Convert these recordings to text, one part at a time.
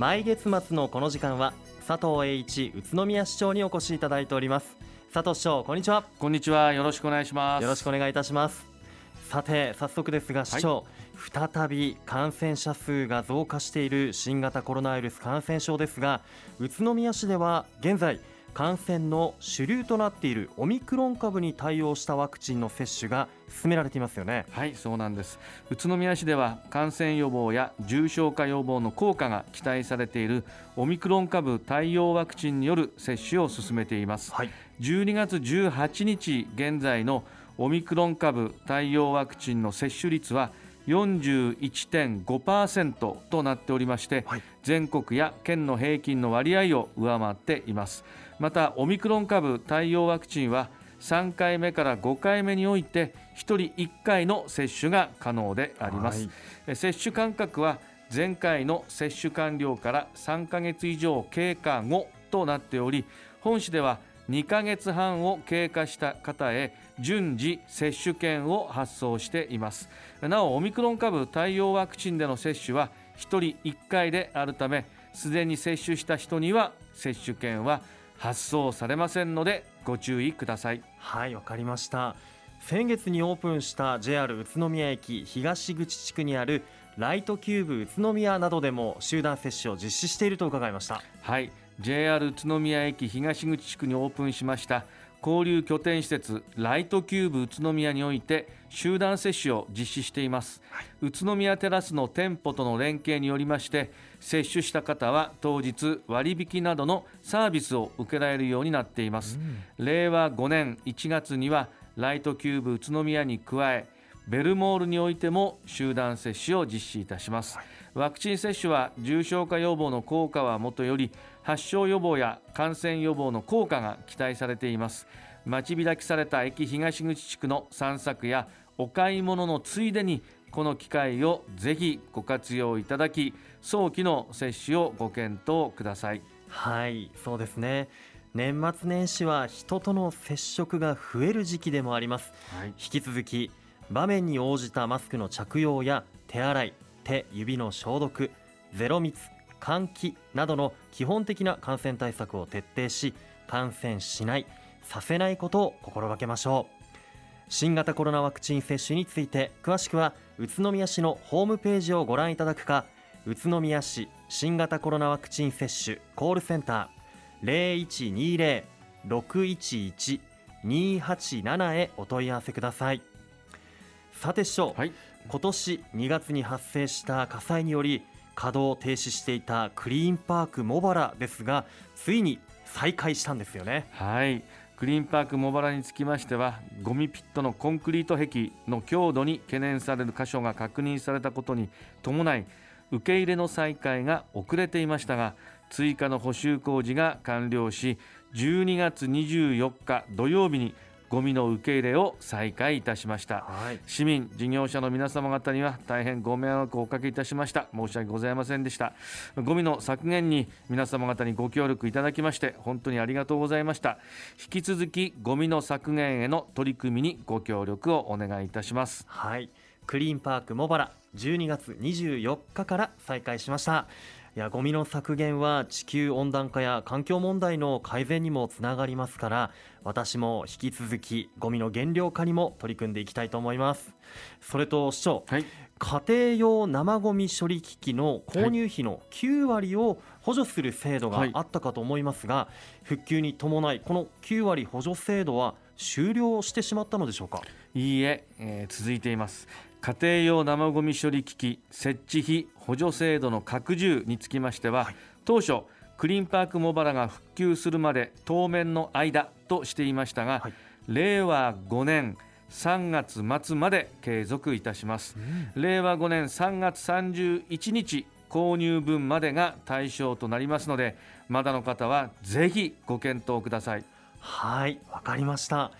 毎月末のこの時間は佐藤栄一宇都宮市長にお越しいただいております。佐藤市長こんにちは。こんにちは。よろしくお願いします。よろしくお願いいたします。さて早速ですが市長、はい、再び感染者数が増加している新型コロナウイルス感染症ですが宇都宮市では現在感染の主流となっているオミクロン株に対応したワクチンの接種が進められていますよね。はいそうなんです。宇都宮市では感染予防や重症化予防の効果が期待されているオミクロン株対応ワクチンによる接種を進めています、はい、12月18日現在のオミクロン株対応ワクチンの接種率は41.5%となっておりまして、はい、全国や県の平均の割合を上回っていますまたオミクロン株対応ワクチンは3回目から5回目において1人1回の接種が可能であります、はい、接種間隔は前回の接種完了から3ヶ月以上経過後となっており本市では2ヶ月半を経過した方へ順次接種券を発送しています。なおオミクロン株対応ワクチンでの接種は1人1回であるためすでに接種した人には接種券は発送されませんのでご注意ください。はいわかりました。先月にオープンした JR 宇都宮駅東口地区にあるライトキューブ宇都宮などでも集団接種を実施していると伺いました。はい JR 宇都宮駅東口地区にオープンしました。交流拠点施設ライトキューブ宇都宮において集団接種を実施しています、はい、宇都宮テラスの店舗との連携によりまして接種した方は当日割引などのサービスを受けられるようになっています、うん、令和5年1月にはライトキューブ宇都宮に加えベルモールにおいても集団接種を実施いたします、はい、ワクチン接種は重症化予防の効果はもとより発症予防や感染予防の効果が期待されています。待ち開きされた駅東口地区の散策やお買い物のついでにこの機会をぜひご活用いただき早期の接種をご検討ください。はいそうですね。年末年始は人との接触が増える時期でもあります、はい、引き続き場面に応じたマスクの着用や手洗い手指の消毒ゼロ密換気などの基本的な感染対策を徹底し感染しないさせないことを心がけましょう。新型コロナワクチン接種について詳しくは宇都宮市のホームページをご覧いただくか宇都宮市新型コロナワクチン接種コールセンター0120-611-287へお問い合わせください。さて市長、はい、今年2月に発生した火災により稼働停止していたクリーンパーク茂原ですがついに再開したんですよね。はい。クリーンパーク茂原につきましてはゴミピットのコンクリート壁の強度に懸念される箇所が確認されたことに伴い受け入れの再開が遅れていましたが追加の補修工事が完了し12月24日土曜日にゴミの受け入れを再開いたしました、はい、市民事業者の皆様方には大変ご迷惑をおかけいたしました。申し訳ございませんでした。ゴミの削減に皆様方にご協力いただきまして本当にありがとうございました。引き続きゴミの削減への取り組みにご協力をお願いいたします。はい。クリーンパーク茂原12月24日から再開しましたいやゴミの削減は地球温暖化や環境問題の改善にもつながりますから私も引き続きゴミの減量化にも取り組んでいきたいと思います。それと市長、はい、家庭用生ゴミ処理機器の購入費の9割を補助する制度があったかと思いますが、はい、復旧に伴いこの9割補助制度は終了してしまったのでしょうか？いいええー、続いています。家庭用生ゴミ処理機器設置費補助制度の拡充につきましては、はい、当初クリーンパーク茂原が復旧するまで当面の間としていましたが、はい、令和5年3月末まで継続いたします、うん、令和5年3月31日購入分までが対象となりますのでまだの方はぜひご検討ください。はいわかりました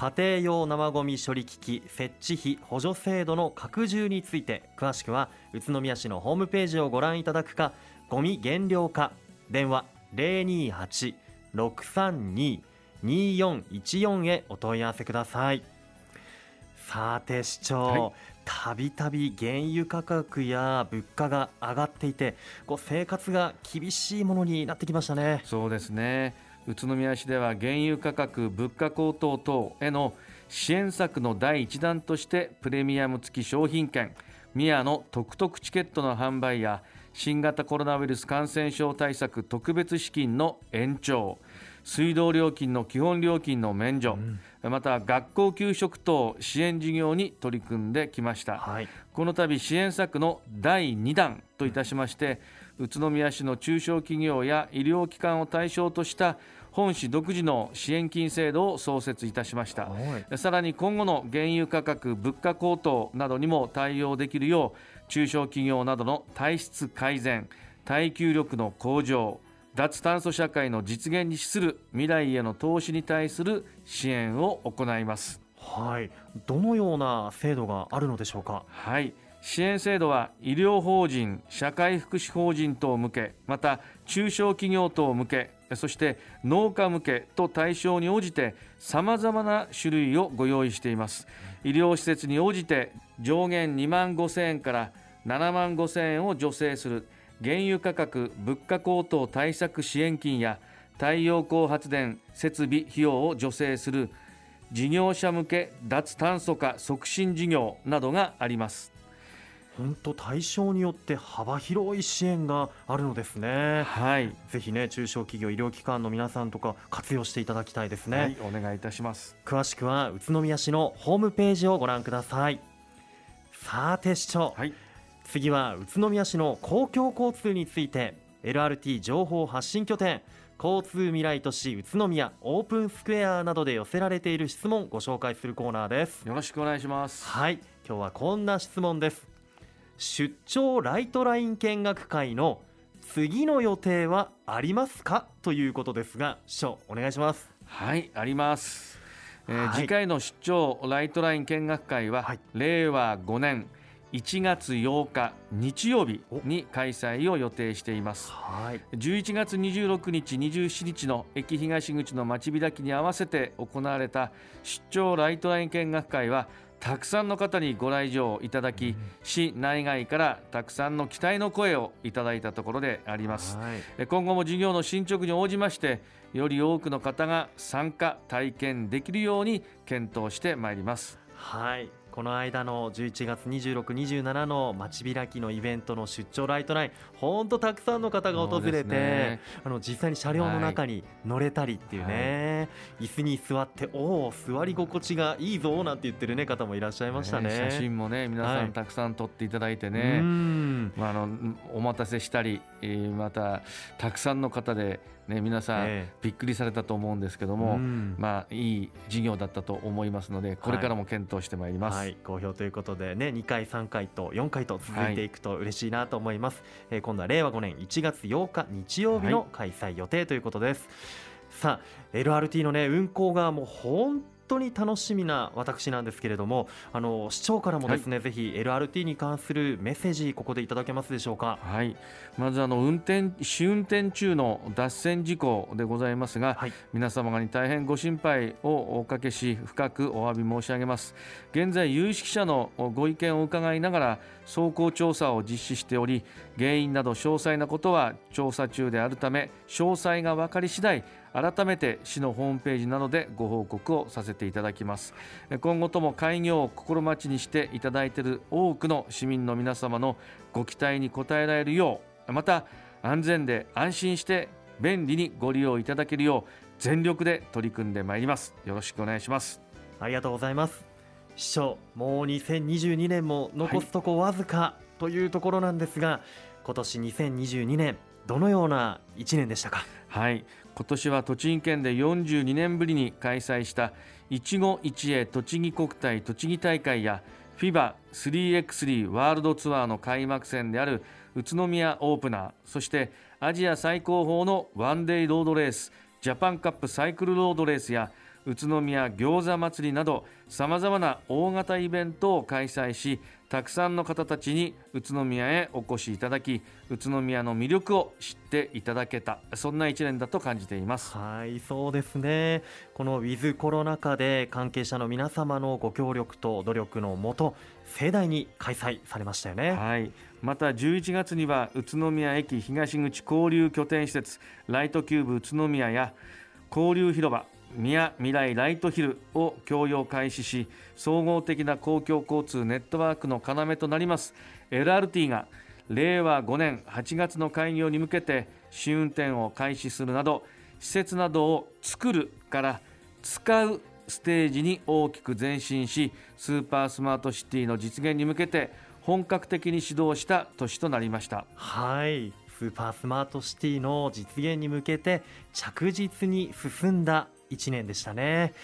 家庭用生ゴミ処理機器設置費補助制度の拡充について詳しくは宇都宮市のホームページをご覧いただくかゴミ減量化電話028-632-2414へお問い合わせください。さて市長、はい、たびたび原油価格や物価が上がっていてこう生活が厳しいものになってきましたね。そうですね宇都宮市では原油価格物価高騰等への支援策の第一弾としてプレミアム付き商品券宮の特特チケットの販売や新型コロナウイルス感染症対策特別資金の延長水道料金の基本料金の免除、うん、また学校給食等支援事業に取り組んできました、はい、この度支援策の第2弾といたしまして、宇都宮市の中小企業や医療機関を対象とした本市独自の支援金制度を創設いたしました、はい、さらに今後の原油価格物価高騰などにも対応できるよう中小企業などの体質改善耐久力の向上脱炭素社会の実現に資する未来への投資に対する支援を行います。はい。どのような制度があるのでしょうか？はい支援制度は医療法人社会福祉法人等向けまた中小企業等向けそして農家向けと対象に応じてさまざまな種類をご用意しています。医療施設に応じて上限2万5千円から7万5千円を助成する原油価格・物価高騰対策支援金や太陽光発電設備費用を助成する事業者向け脱炭素化促進事業などがあります。本当対象によって幅広い支援があるのですね。はい。ぜひね中小企業医療機関の皆さんとか活用していただきたいですね。はい、お願いいたします。詳しくは宇都宮市のホームページをご覧ください。さて市長。はい。次は宇都宮市の公共交通について LRT 情報発信拠点交通未来都市宇都宮オープンスクエアなどで寄せられている質問ご紹介するコーナーですよろしくお願いしますはい今日はこんな質問です出張ライトライン見学会の次の予定はありますか？ということですが市長お願いします。はいあります。えーはい、次回の出張ライトライン見学会は、はい、令和5年1月8日日曜日に開催を予定しています、はい、11月26日27日の駅東口の町開きに合わせて行われた出張ライトライン見学会はたくさんの方にご来場いただき、市内外からたくさんの期待の声をいただいたところであります、はい、今後も事業の進捗に応じましてより多くの方が参加体験できるように検討してまいりますはい。この間の11月26、27の街開きのイベントの出張ライトライン本当たくさんの方が訪れて、ね、あの実際に車両の中に乗れたりっていうね、はい、椅子に座っておお座り心地がいいぞなんて言ってる、ね、方もいらっしゃいましたね、ね、写真もね皆さんたくさん撮っていただいてね、まあ、あのお待たせしたり、えー、またたくさんの方でね、皆さんびっくりされたと思うんですけども、まあ、いい事業だったと思いますのでこれからも検討してまいります、はい、好評ということで、ね、2回3回と4回と続いていくと嬉しいなと思います、はい、えー、今度は令和5年1月8日日曜日の開催予定ということです、はい、さあ LRT の、ね、運行がもう本当に楽しみな私なんですけれどもあの市長からもですね、はい、ぜひ LRT に関するメッセージここでいただけますでしょうか？はい。まずあの運転試運転中の脱線事故でございますが、はい、皆様に大変ご心配をおかけし深くお詫び申し上げます。現在有識者のご意見を伺いながら走行調査を実施しており原因など詳細なことは調査中であるため詳細が分かり次第改めて市のホームページなどでご報告をさせていただきます。今後とも開業を心待ちにしていただいている多くの市民の皆様のご期待に応えられるようまた安全で安心して便利にご利用いただけるよう全力で取り組んでまいります。よろしくお願いします。ありがとうございます。市長もう2022年も残すとこわずかというところなんですが、はい、今年2022年どのような1年でしたか？はい今年は栃木県で42年ぶりに開催したいちご一会栃木国体栃木大会や FIBA3x3 ワールドツアーの開幕戦である宇都宮オープナーそしてアジア最高峰のワンデイロードレースジャパンカップサイクルロードレースや宇都宮餃子祭りなどさまざまな大型イベントを開催したくさんの方たちに宇都宮へお越しいただき宇都宮の魅力を知っていただけたそんな一年だと感じています。はいそうですね。このウィズコロナ禍で関係者の皆様のご協力と努力のもと盛大に開催されましたよね。はい。また11月には宇都宮駅東口交流拠点施設ライトキューブ宇都宮や交流広場宮未来ライトヒルを供用開始し総合的な公共交通ネットワークの要となります。LRT が令和5年8月の開業に向けて試運転を開始するなど施設などを作るから使うステージに大きく前進しスーパースマートシティの実現に向けて本格的に始動した年となりました。はい。スーパースマートシティの実現に向けて着実に進んだ1年でしたね。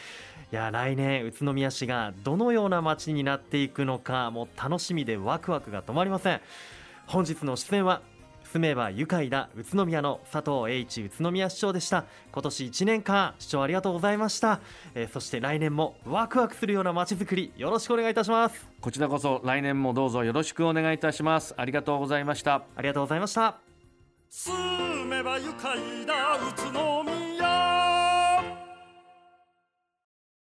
いや来年宇都宮市がどのような街になっていくのかもう楽しみでワクワクが止まりません。本日の出演は住めば愉快だ宇都宮の佐藤栄一宇都宮市長でした。今年1年間市長ありがとうございました、えー、そして来年もワクワクするような街づくりよろしくお願いいたします。こちらこそ来年もどうぞよろしくお願いいたします。ありがとうございました。ありがとうございました。住めば愉快だ宇都宮